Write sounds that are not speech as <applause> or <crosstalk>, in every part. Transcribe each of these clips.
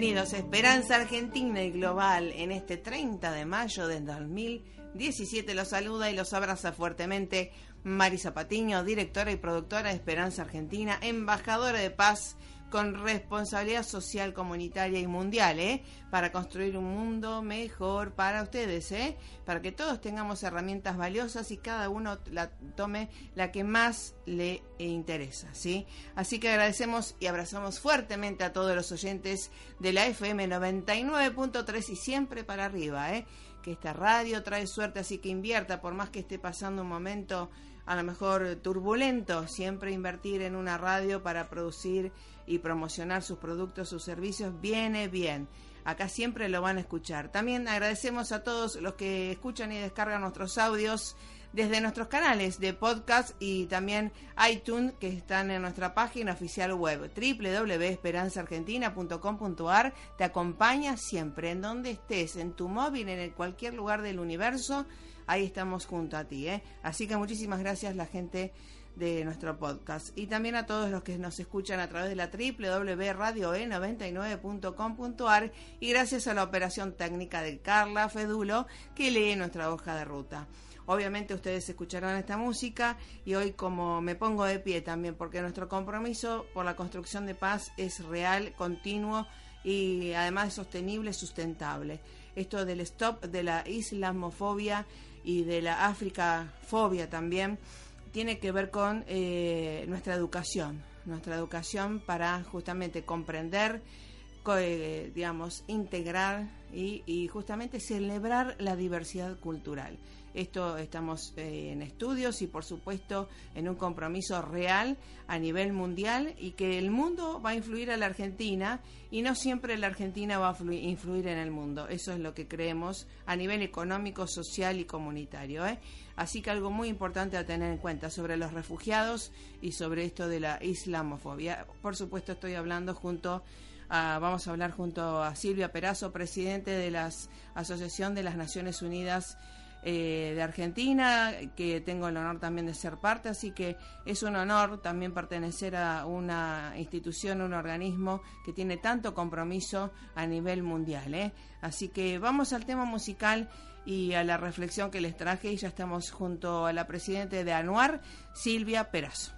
Bienvenidos a Esperanza Argentina y Global en este 30 de mayo del 2017. Los saluda y los abraza fuertemente Marisa Patiño, directora y productora de Esperanza Argentina, embajadora de paz con responsabilidad social, comunitaria y mundial, ¿eh? Para construir un mundo mejor para ustedes, ¿eh? Para que todos tengamos herramientas valiosas y cada uno la tome la que más le interesa, ¿sí? Así que agradecemos y abrazamos fuertemente a todos los oyentes de la FM 99.3 y siempre para arriba, ¿eh? Esta radio trae suerte, así que invierta, por más que esté pasando un momento a lo mejor turbulento, siempre invertir en una radio para producir y promocionar sus productos, sus servicios, viene bien. Acá siempre lo van a escuchar. También agradecemos a todos los que escuchan y descargan nuestros audios desde nuestros canales de podcast y también iTunes que están en nuestra página oficial web www.esperanzaargentina.com.ar te acompaña siempre en donde estés, en tu móvil, en cualquier lugar del universo ahí estamos junto a ti. ¿eh? Así que muchísimas gracias la gente de nuestro podcast y también a todos los que nos escuchan a través de la www.radioe99.com.ar y gracias a la operación técnica de Carla Fedulo que lee nuestra hoja de ruta. Obviamente ustedes escucharán esta música y hoy como me pongo de pie también porque nuestro compromiso por la construcción de paz es real, continuo y además sostenible, sustentable. Esto del stop de la islamofobia y de la África fobia también, tiene que ver con eh, nuestra educación, nuestra educación para justamente comprender, eh, digamos, integrar y, justamente celebrar la diversidad cultural. Esto estamos eh, en estudios y por supuesto en un compromiso real a nivel mundial y que el mundo va a influir a la Argentina y no siempre la Argentina va a influir en el mundo. Eso es lo que creemos a nivel económico, social y comunitario. ¿eh? Así que algo muy importante a tener en cuenta sobre los refugiados y sobre esto de la islamofobia. Por supuesto estoy hablando junto vamos a hablar junto a Silvia Perazo, presidente de la Asociación de las Naciones Unidas eh, de Argentina, que tengo el honor también de ser parte, así que es un honor también pertenecer a una institución, un organismo que tiene tanto compromiso a nivel mundial. ¿eh? Así que vamos al tema musical y a la reflexión que les traje y ya estamos junto a la presidenta de ANUAR, Silvia Perazo.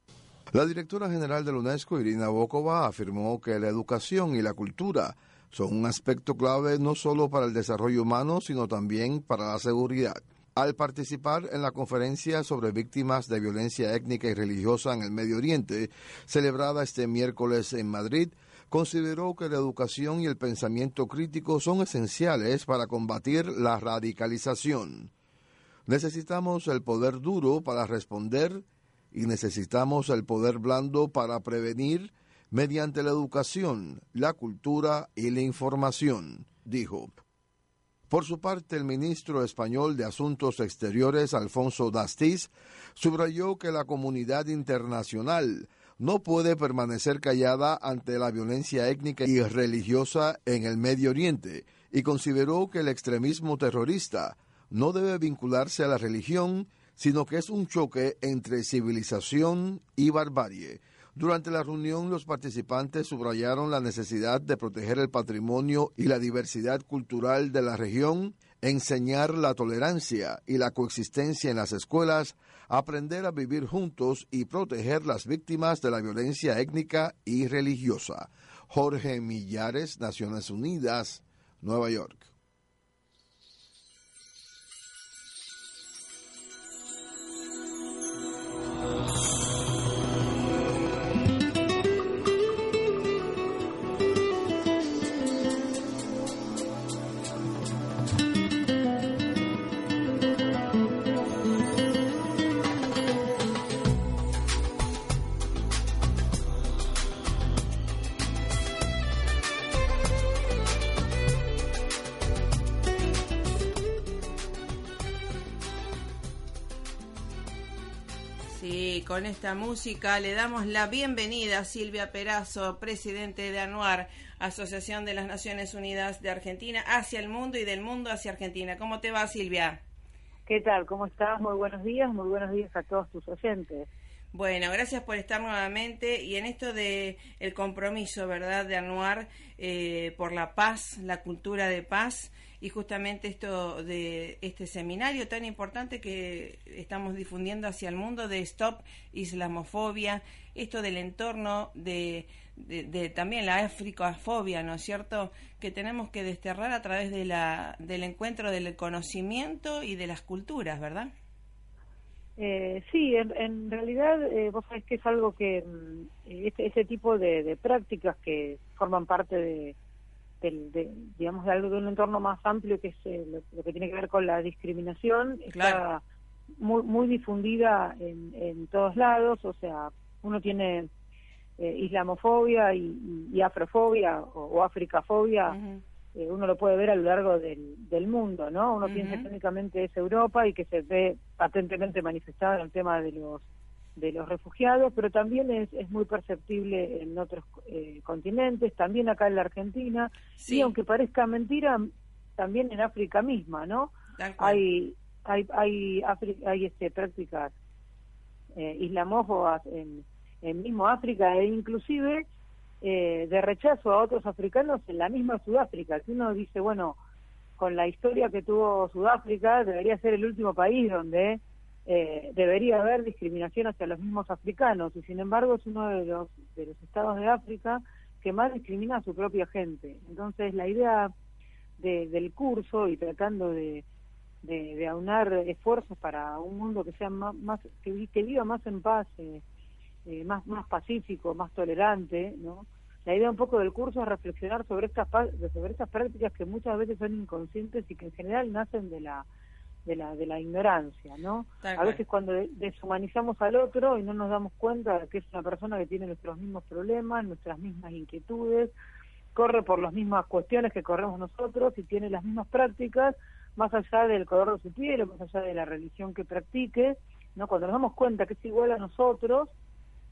La directora general de la UNESCO, Irina Bokova, afirmó que la educación y la cultura son un aspecto clave no solo para el desarrollo humano, sino también para la seguridad. Al participar en la conferencia sobre víctimas de violencia étnica y religiosa en el Medio Oriente, celebrada este miércoles en Madrid, consideró que la educación y el pensamiento crítico son esenciales para combatir la radicalización. Necesitamos el poder duro para responder y necesitamos el poder blando para prevenir mediante la educación, la cultura y la información, dijo. Por su parte, el ministro español de Asuntos Exteriores, Alfonso Dastiz, subrayó que la comunidad internacional no puede permanecer callada ante la violencia étnica y religiosa en el Medio Oriente y consideró que el extremismo terrorista no debe vincularse a la religión, sino que es un choque entre civilización y barbarie. Durante la reunión, los participantes subrayaron la necesidad de proteger el patrimonio y la diversidad cultural de la región, enseñar la tolerancia y la coexistencia en las escuelas, aprender a vivir juntos y proteger las víctimas de la violencia étnica y religiosa. Jorge Millares, Naciones Unidas, Nueva York. Con esta música le damos la bienvenida a Silvia Perazo, presidente de ANUAR, Asociación de las Naciones Unidas de Argentina, hacia el mundo y del mundo hacia Argentina. ¿Cómo te va, Silvia? ¿Qué tal? ¿Cómo estás? Muy buenos días, muy buenos días a todos tus oyentes. Bueno, gracias por estar nuevamente y en esto de el compromiso, ¿verdad?, de ANUAR eh, por la paz, la cultura de paz y justamente esto de este seminario tan importante que estamos difundiendo hacia el mundo de Stop Islamofobia, esto del entorno de, de, también la africofobia, ¿no es cierto?, que tenemos que desterrar a través de la, del encuentro del conocimiento y de las culturas, ¿verdad? Eh, sí, en, realidad eh, vos sabés que es algo que mm, este, ese tipo de prácticas que forman parte de, de, digamos, de algo de un entorno más amplio que es eh, lo, que tiene que ver con la discriminación, está muy, muy difundida en, en todos lados, o sea, uno tiene eh, islamofobia y, afrofobia o, africafobia, eh, uno lo puede ver a lo largo del, del mundo, ¿no? Uno piensa que únicamente es Europa y que se ve patentemente manifestado en el tema de los de los refugiados, pero también es, es muy perceptible en otros eh, continentes, también acá en la Argentina, y aunque parezca mentira, también en África misma, ¿no? Hay hay hay, hay este, prácticas eh, islamófobas en, en mismo África e inclusive eh, de rechazo a otros africanos en la misma Sudáfrica, que uno dice, bueno, con la historia que tuvo Sudáfrica, debería ser el último país donde eh, debería haber discriminación hacia los mismos africanos y sin embargo es uno de los, de los estados de África que más discrimina a su propia gente. Entonces la idea del curso y tratando de, de, aunar esfuerzos para un mundo que sea más, más que, viva más en paz, eh, eh, más más pacífico, más tolerante, ¿no? La idea un poco del curso es reflexionar sobre estas sobre estas prácticas que muchas veces son inconscientes y que en general nacen de la de la, de la ignorancia, ¿no? a veces cuando deshumanizamos al otro y no nos damos cuenta de que es una persona que tiene nuestros mismos problemas, nuestras mismas inquietudes, corre por las mismas cuestiones que corremos nosotros y tiene las mismas prácticas, más allá del color de su piel o más allá de la religión que practique, ¿no? Cuando nos damos cuenta que es igual a nosotros,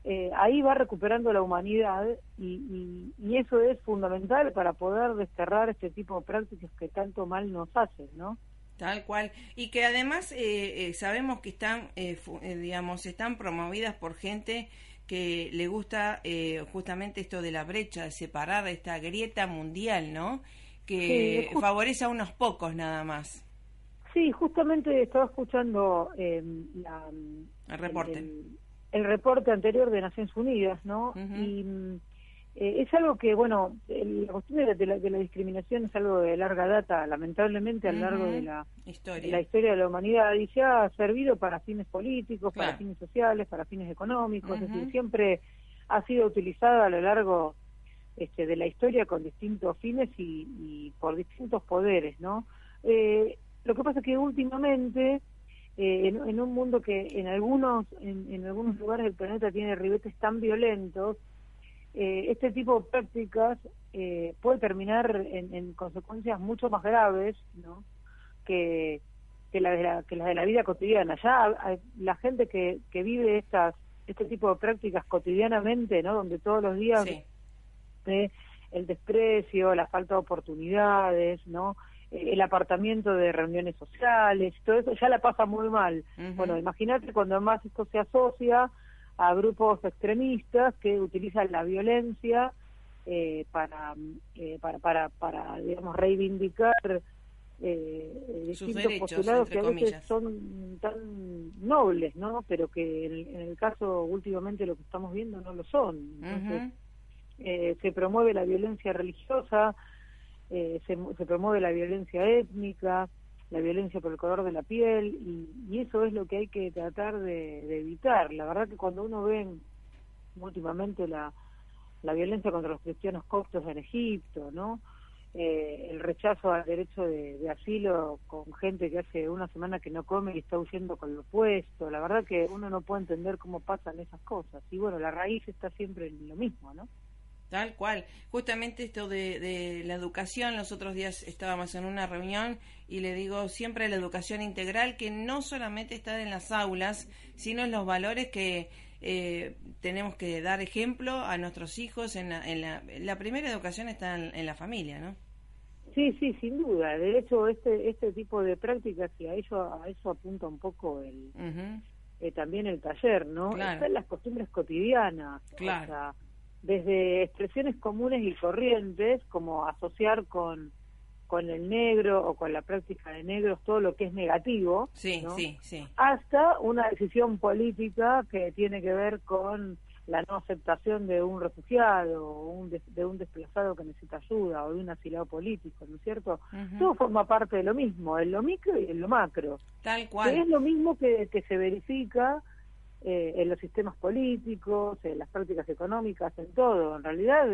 eh, ahí va recuperando la humanidad y, y, eso es fundamental para poder desterrar este tipo de prácticas que tanto mal nos hacen, ¿no? Tal cual. Y que además eh, eh, sabemos que están, eh, digamos, están promovidas por gente que le gusta justamente esto de la brecha, de separar esta grieta mundial, ¿no? Que favorece a unos pocos nada más. Sí, justamente estaba escuchando em, el reporte. El, reporte anterior de Naciones Unidas, ¿no? Y mm, eh, es algo que, bueno, la cuestión de la, de la, discriminación es algo de larga data, lamentablemente a lo largo de la historia. la historia de la humanidad y se ha servido para fines políticos, para fines sociales, para fines económicos, es decir, siempre ha sido utilizada a lo largo este, de la historia con distintos fines y, por distintos poderes, ¿no? Eh, lo que pasa es que últimamente, eh, en, un mundo que en algunos, en, algunos lugares del planeta tiene ribetes tan violentos, eh, este tipo de prácticas puede terminar en, consecuencias mucho más graves, ¿no? Que, que, la de la, que las de la vida cotidiana. Ya la gente que, que vive estas este tipo de prácticas cotidianamente, ¿no? Donde todos los días el desprecio, la falta de oportunidades, ¿no? Eh, el apartamiento de reuniones sociales, todo eso ya la pasa muy mal. Bueno, imagínate cuando además esto se asocia a grupos extremistas que utilizan la violencia eh, para, eh, para, para, para, digamos, reivindicar eh, distintos postulados que a veces son tan nobles, ¿no? Pero que en, el caso últimamente lo que estamos viendo no lo son. Entonces, eh, se promueve la violencia religiosa, eh, se, se, promueve la violencia étnica, la violencia por el color de la piel, y, eso es lo que hay que tratar de, evitar. La verdad que cuando uno ve últimamente la, la violencia contra los cristianos coptos en Egipto, ¿no? Eh, el rechazo al derecho de, de, asilo con gente que hace una semana que no come y está huyendo con lo puesto. La verdad que uno no puede entender cómo pasan esas cosas. Y bueno, la raíz está siempre en lo mismo, ¿no? Tal cual. Justamente esto de, la educación, los otros días estábamos en una reunión y le digo siempre la educación integral que no solamente está en las aulas, sino en los valores que eh, tenemos que dar ejemplo a nuestros hijos. En la, en la, la primera educación está en, la familia, ¿no? Sí, sí, sin duda. De hecho, este este tipo de prácticas y a eso a eso apunta un poco el eh, también el taller, ¿no? Están las costumbres cotidianas. Claro desde expresiones comunes y corrientes, como asociar con, con el negro o con la práctica de negros todo lo que es negativo, sí, sí, sí. hasta una decisión política que tiene que ver con la no aceptación de un refugiado o un de, un desplazado que necesita ayuda o de un asilado político, ¿no es cierto? Todo forma parte de lo mismo, en lo micro y en lo macro. Tal cual. es lo mismo que, que se verifica eh, en los sistemas políticos, en las prácticas económicas, en todo. En realidad,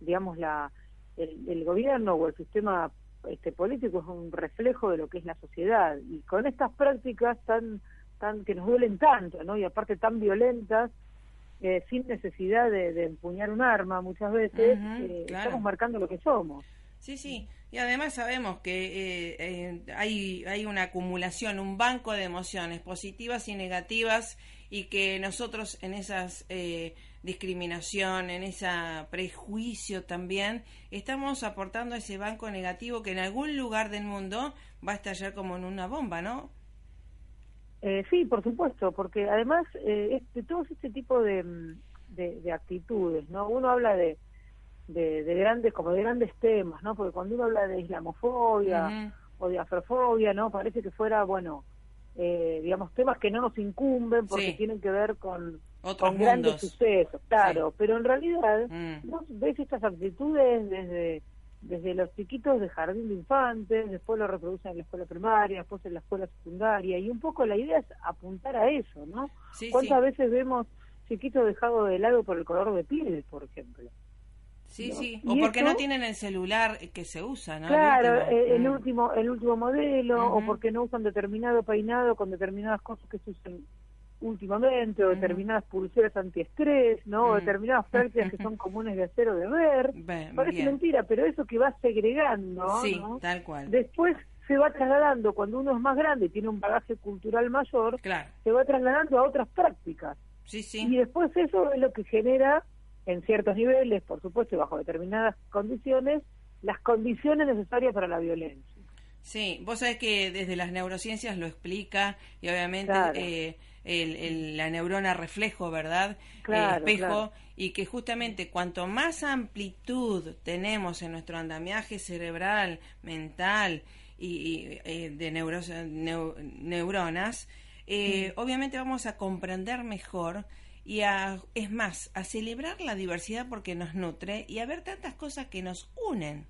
digamos, la, el, gobierno o el sistema este, político es un reflejo de lo que es la sociedad. Y con estas prácticas tan, tan que nos duelen tanto, ¿no? Y aparte tan violentas, eh, sin necesidad de, empuñar un arma muchas veces, eh, estamos marcando lo que somos. Sí, sí. Y además sabemos que eh, hay, hay una acumulación, un banco de emociones positivas y negativas y que nosotros en esas eh, discriminación, en ese prejuicio también, estamos aportando ese banco negativo que en algún lugar del mundo va a estallar como en una bomba, ¿no? Eh, sí, por supuesto, porque además eh, este, todo este tipo de, de, actitudes, ¿no? Uno habla de, de, grandes, como de grandes temas, ¿no? Porque cuando uno habla de islamofobia o de afrofobia, ¿no? Parece que fuera, bueno, eh, digamos, temas que no nos incumben porque tienen que ver con, con grandes sucesos, claro, pero en realidad mm. ves estas actitudes desde desde los chiquitos de jardín de infantes, después lo reproducen en la escuela primaria, después en la escuela secundaria, y un poco la idea es apuntar a eso, ¿no? ¿Cuántas veces vemos chiquitos dejados de lado por el color de piel, por ejemplo? Sí, sí, o porque no tienen el celular que se usa, ¿no? Claro, el último, el último, modelo, o porque no usan determinado peinado con determinadas cosas que se usan últimamente, o determinadas pulseras antiestrés, ¿no? O determinadas prácticas que son <laughs> comunes de hacer o de ver. Parece mentira, pero eso que va segregando, sí, tal cual. Después se va trasladando, cuando uno es más grande y tiene un bagaje cultural mayor, se va trasladando a otras prácticas. Sí, sí. Y después eso es lo que genera en ciertos niveles, por supuesto, y bajo determinadas condiciones, las condiciones necesarias para la violencia. Sí, vos sabés que desde las neurociencias lo explica y obviamente eh, el, la neurona reflejo, ¿verdad? Claro, espejo y que justamente cuanto más amplitud tenemos en nuestro andamiaje cerebral, mental y, eh, de neuronas, eh, obviamente vamos a comprender mejor y a, es más, a celebrar la diversidad porque nos nutre y a ver tantas cosas que nos unen.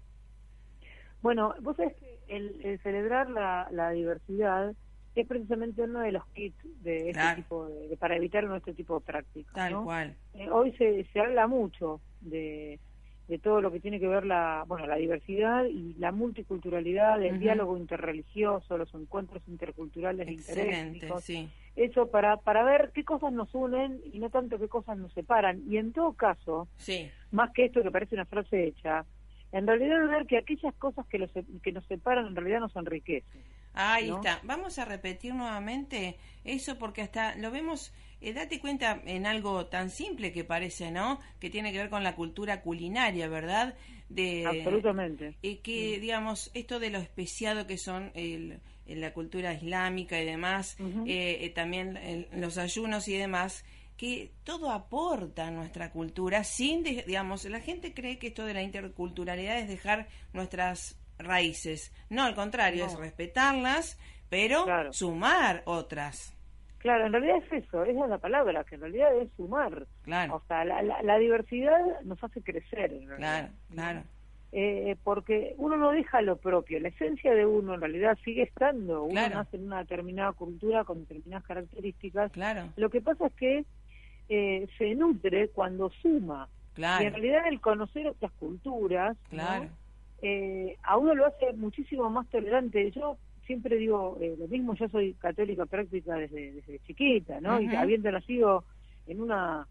Bueno, vos sabés que el, celebrar la, diversidad es precisamente uno de los kits de este tipo de, para evitar nuestro tipo de prácticas. Tal cual. Eh, hoy se, se habla mucho de, de todo lo que tiene que ver la, bueno, la diversidad y la multiculturalidad, el diálogo interreligioso, los encuentros interculturales Excelente, sí. Eso para, para ver qué cosas nos unen y no tanto qué cosas nos separan. Y en todo caso, sí. más que esto que parece una frase hecha, en realidad ver que aquellas cosas que, los, que nos separan en realidad nos enriquecen. Ahí está. Vamos a repetir nuevamente eso porque hasta lo vemos eh, date cuenta en algo tan simple que parece, ¿no? Que tiene que ver con la cultura culinaria, ¿verdad? De, Absolutamente. Y que, digamos, esto de lo especiado que son el, la cultura islámica y demás, eh, eh, también los ayunos y demás, que todo aporta a nuestra cultura sin, digamos, la gente cree que esto de la interculturalidad es dejar nuestras raíces. No, al contrario, es respetarlas, pero sumar otras. Claro, en realidad es eso, esa es la palabra, que en realidad es sumar. Claro. O sea, la, la, diversidad nos hace crecer. En realidad. Claro, claro. Eh, porque uno no deja lo propio, la esencia de uno en realidad sigue estando. Uno nace en una determinada cultura con determinadas características. Claro. Lo que pasa es que eh, se nutre cuando suma. Claro. Y en realidad el conocer otras culturas claro. eh, a uno lo hace muchísimo más tolerante. Yo siempre digo eh, lo mismo, yo soy católica práctica desde, desde chiquita, ¿no? Y habiendo nacido en una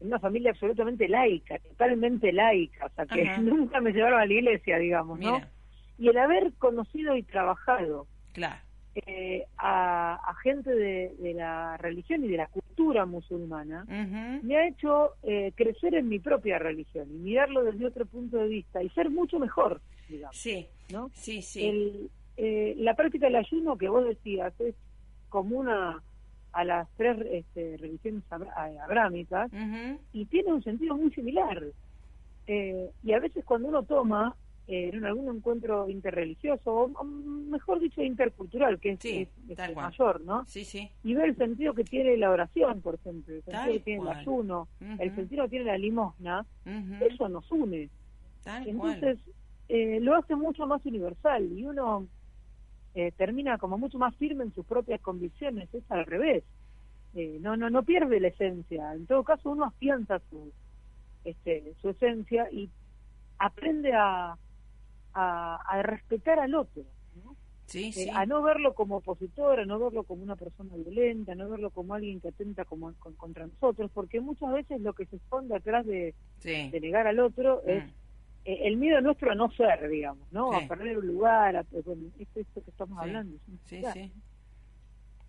en una familia absolutamente laica, totalmente laica, o sea, que <laughs> nunca me llevaron a la iglesia, digamos, ¿no? Y el haber conocido y trabajado claro. eh, a, gente de, la religión y de la cultura musulmana, me ha hecho eh, crecer en mi propia religión y mirarlo desde otro punto de vista y ser mucho mejor, digamos. Sí, ¿no? sí, sí. El, eh, la práctica del ayuno que vos decías es común a, las tres este, religiones abrámicas y tiene un sentido muy similar. Eh, y a veces cuando uno toma eh, en algún encuentro interreligioso, o, mejor dicho intercultural, que es, mayor, ¿no? Sí, sí. Y ve el sentido que tiene la oración, por ejemplo, el sentido que tiene el ayuno, el sentido que tiene la limosna, eso nos une. Entonces, lo hace mucho más universal y uno eh, termina como mucho más firme en sus propias convicciones, es al revés. Eh, no, no, no pierde la esencia. En todo caso, uno afianza su, este, su esencia y aprende a, a, respetar al otro. Eh, a no verlo como opositor, a no verlo como una persona violenta, a no verlo como alguien que atenta como, contra nosotros, porque muchas veces lo que se esconde atrás de, de negar al otro es mm. Eh, el miedo nuestro a no ser, digamos, ¿no? A perder un lugar, a, bueno, esto, esto que estamos hablando. Sí, sí.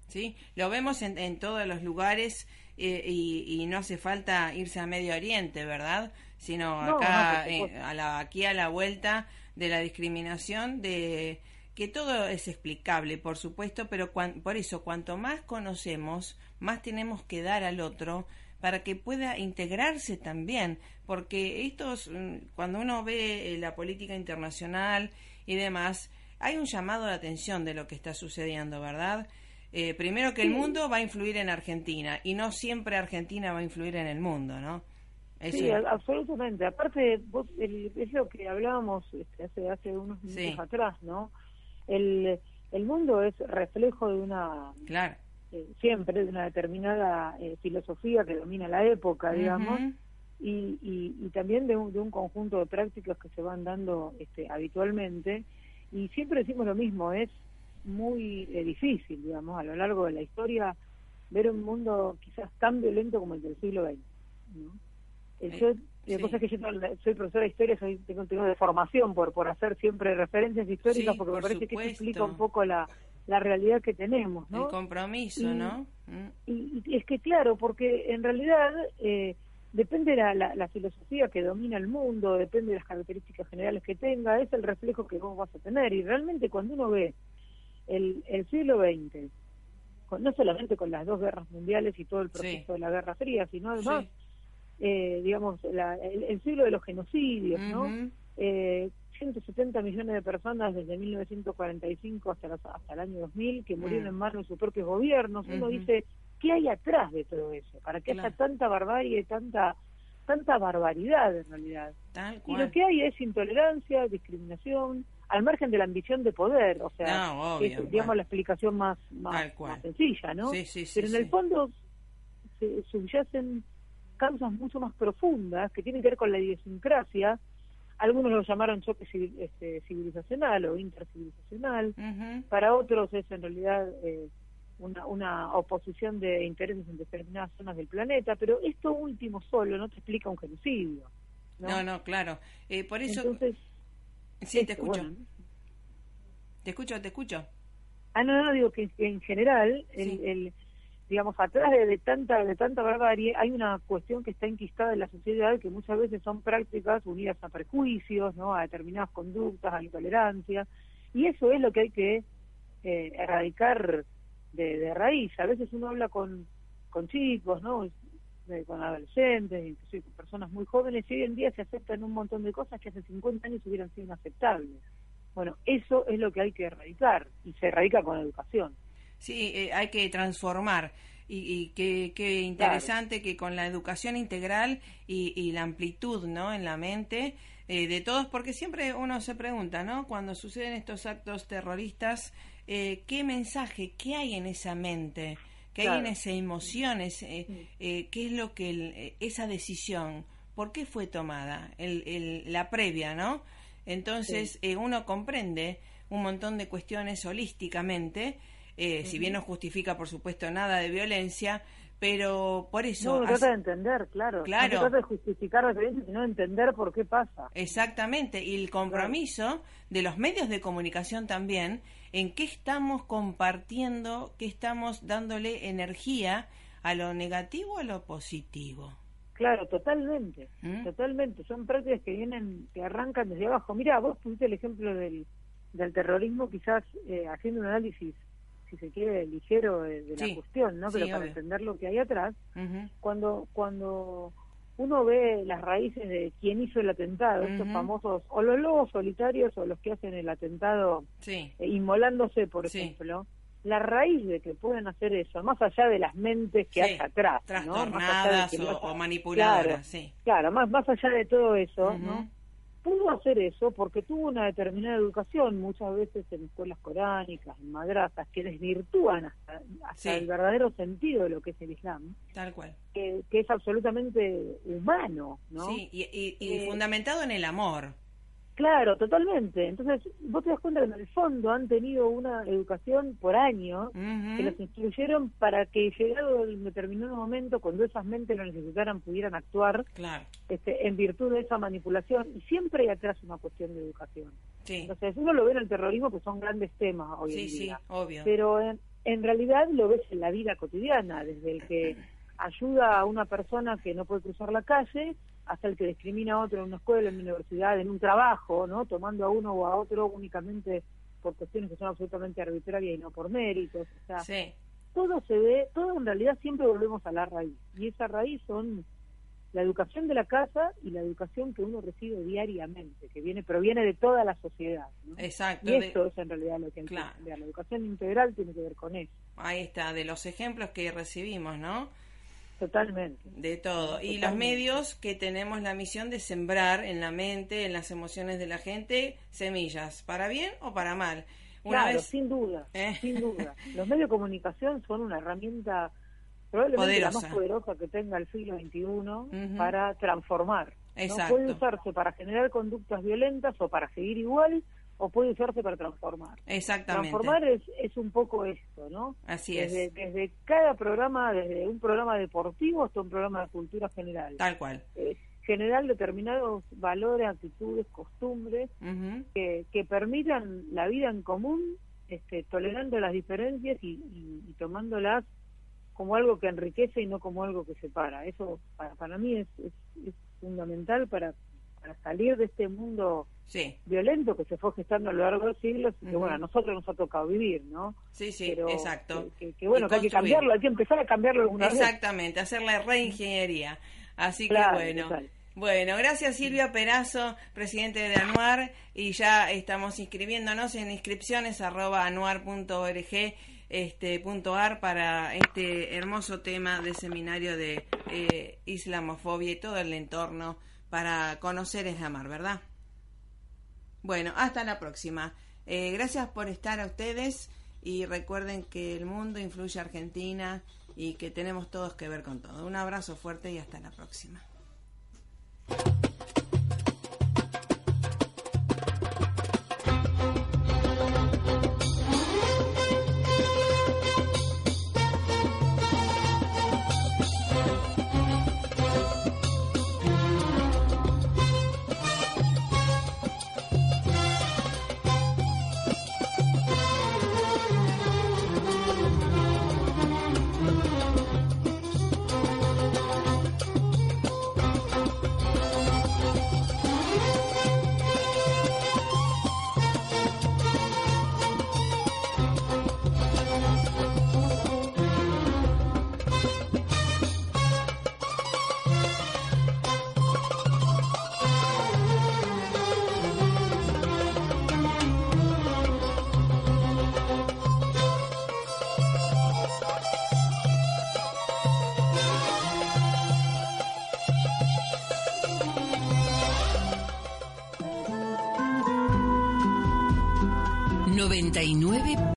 Sí, lo vemos en, en todos los lugares eh, y, no hace falta irse a Medio Oriente, ¿verdad? Sino acá, eh, a la, aquí a la vuelta de la discriminación, de que todo es explicable, por supuesto, pero por eso, cuanto más conocemos, más tenemos que dar al otro para que pueda integrarse también, porque estos, mm, cuando uno ve eh, la política internacional y demás, hay un llamado de atención de lo que está sucediendo, ¿verdad? Eh, primero que el mundo va a influir en Argentina y no siempre Argentina va a influir en el mundo, ¿no? sí, absolutamente. Aparte, vos, es lo que hablábamos este, hace, hace unos minutos atrás, ¿no? El, el mundo es reflejo de una claro eh, siempre de una determinada eh, filosofía que domina la época, digamos, y, y, también de un, de un conjunto de prácticas que se van dando este, habitualmente. Y siempre decimos lo mismo, es muy eh, difícil, digamos, a lo largo de la historia ver un mundo quizás tan violento como el del siglo XX. ¿no? yo, que yo soy profesora de historia, soy, tengo, tengo de formación por, por hacer siempre referencias históricas, porque me parece que eso explica un poco la, la realidad que tenemos, ¿no? El compromiso, ¿no? Y, es que claro, porque en realidad eh, depende de la, la, filosofía que domina el mundo, depende de las características generales que tenga, es el reflejo que vos vas a tener. Y realmente cuando uno ve el, el siglo XX, no solamente con las dos guerras mundiales y todo el proceso de la Guerra Fría, sino además, eh, digamos, el, siglo de los genocidios, ¿no? Eh, 170 millones de personas desde 1945 hasta, hasta el año 2000 que murieron mm. en manos de sus propios gobiernos. Uno dice, ¿qué hay atrás de todo eso? ¿Para que haya tanta barbarie, tanta tanta barbaridad en realidad? y lo que hay es intolerancia, discriminación, al margen de la ambición de poder, o sea, es, digamos la explicación más, más, sencilla, ¿no? Pero en el fondo se subyacen causas mucho más profundas que tienen que ver con la idiosincrasia algunos lo llamaron choque este, civilizacional o intercivilizacional, para otros es en realidad eh, una, una oposición de intereses en determinadas zonas del planeta, pero esto último solo no te explica un genocidio. No, no, claro. Eh, por eso... Entonces, sí, te escucho. te escucho, te escucho. Ah, no, no, digo que en general el digamos, atrás de, tanta de tanta barbarie hay una cuestión que está enquistada en la sociedad que muchas veces son prácticas unidas a prejuicios, ¿no? a determinadas conductas, a intolerancia, y eso es lo que hay que eh, erradicar de, raíz. A veces uno habla con, con chicos, ¿no? con adolescentes, inclusive con personas muy jóvenes, y hoy en día se aceptan un montón de cosas que hace 50 años hubieran sido inaceptables. Bueno, eso es lo que hay que erradicar, y se erradica con educación. Sí, eh, hay que transformar. Y, y qué, interesante que con la educación integral y, la amplitud ¿no? en la mente eh, de todos, porque siempre uno se pregunta, ¿no? cuando suceden estos actos terroristas, eh, ¿qué mensaje, qué hay en esa mente? ¿Qué hay en esa emoción? ¿Qué es lo que esa decisión? ¿Por qué fue tomada? El, la previa, ¿no? Entonces uno comprende un montón de cuestiones holísticamente eh, si bien no justifica, por supuesto, nada de violencia, pero por eso... No, trata de entender, claro. claro. No trata de justificar la violencia, sino de entender por qué pasa. Exactamente, y el compromiso de los medios de comunicación también, en qué estamos compartiendo, qué estamos dándole energía a lo negativo o a lo positivo. Claro, totalmente, ¿Mm? totalmente. Son prácticas que vienen, que arrancan desde abajo. Mira, vos pusiste el ejemplo del, del terrorismo, quizás eh, haciendo un análisis si se quiere, ligero de, la cuestión, ¿no? Pero para entender lo que hay atrás, cuando cuando uno ve las raíces de quién hizo el atentado, estos famosos, o los lobos solitarios o los que hacen el atentado eh, inmolándose, por ejemplo, la raíz de que pueden hacer eso, más allá de las mentes que hay atrás, ¿no? Más o, manipuladoras, claro, Claro, más, más allá de todo eso, ¿no? Pudo hacer eso porque tuvo una determinada educación, muchas veces en escuelas coránicas, en madrazas, que desvirtúan hasta, el verdadero sentido de lo que es el Islam. Tal cual. Que, es absolutamente humano, ¿no? Sí, y, y, eh, fundamentado en el amor. Claro, totalmente. Entonces, vos te das cuenta que en el fondo han tenido una educación por años que los instruyeron para que llegado el determinado momento, cuando esas mentes lo necesitaran, pudieran actuar este, en virtud de esa manipulación. Y siempre hay atrás una cuestión de educación. Entonces, uno lo ve en el terrorismo, que son grandes temas hoy en día. Sí, obvio. Pero en, en realidad lo ves en la vida cotidiana, desde el que <clears throat> ayuda a una persona que no puede cruzar la calle hasta el que discrimina a otro en una escuela, en una universidad, en un trabajo, ¿no? Tomando a uno o a otro únicamente por cuestiones que son absolutamente arbitrarias y no por méritos. O sea, todo se ve, todo en realidad siempre volvemos a la raíz. Y esa raíz son la educación de la casa y la educación que uno recibe diariamente, que viene proviene de toda la sociedad. Exacto. Y esto es en realidad lo que claro. la educación integral tiene que ver con eso. Ahí está, de los ejemplos que recibimos, ¿no? Totalmente. De todo. Y los medios que tenemos la misión de sembrar en la mente, en las emociones de la gente, semillas, para bien o para mal. claro, sin duda, ¿Eh? sin duda. <laughs> Los medios de comunicación son una herramienta probablemente la más poderosa que tenga el siglo XXI para transformar. ¿no? Puede usarse para generar conductas violentas o para seguir igual o puede usarse para transformar. Exactamente. Transformar es, es un poco esto, ¿no? Así es. Desde cada programa, desde un programa deportivo hasta un programa de cultura general. Tal cual. Eh, generar determinados valores, actitudes, costumbres que, que permitan la vida en común, este, tolerando las diferencias y, y, tomándolas como algo que enriquece y no como algo que separa. Eso para, para mí es, es, es fundamental para, para salir de este mundo violento que se fue gestando a lo largo de los siglos y que bueno a nosotros nos ha tocado vivir no sí sí exacto. que, bueno que hay que cambiarlo hay que empezar a cambiarlo alguna exactamente hacer la reingeniería. Así que bueno. Bueno, gracias Silvia Perazo, presidente de Anuar, y ya estamos inscribiéndonos en inscripciones arroba anuar.org este punto ar para este hermoso tema de seminario de eh, islamofobia y todo el entorno para conocer es amar, ¿verdad? Bueno, hasta la próxima. Eh, gracias por estar a ustedes y recuerden que el mundo influye a Argentina y que tenemos todos que ver con todo. Un abrazo fuerte y hasta la próxima. 99.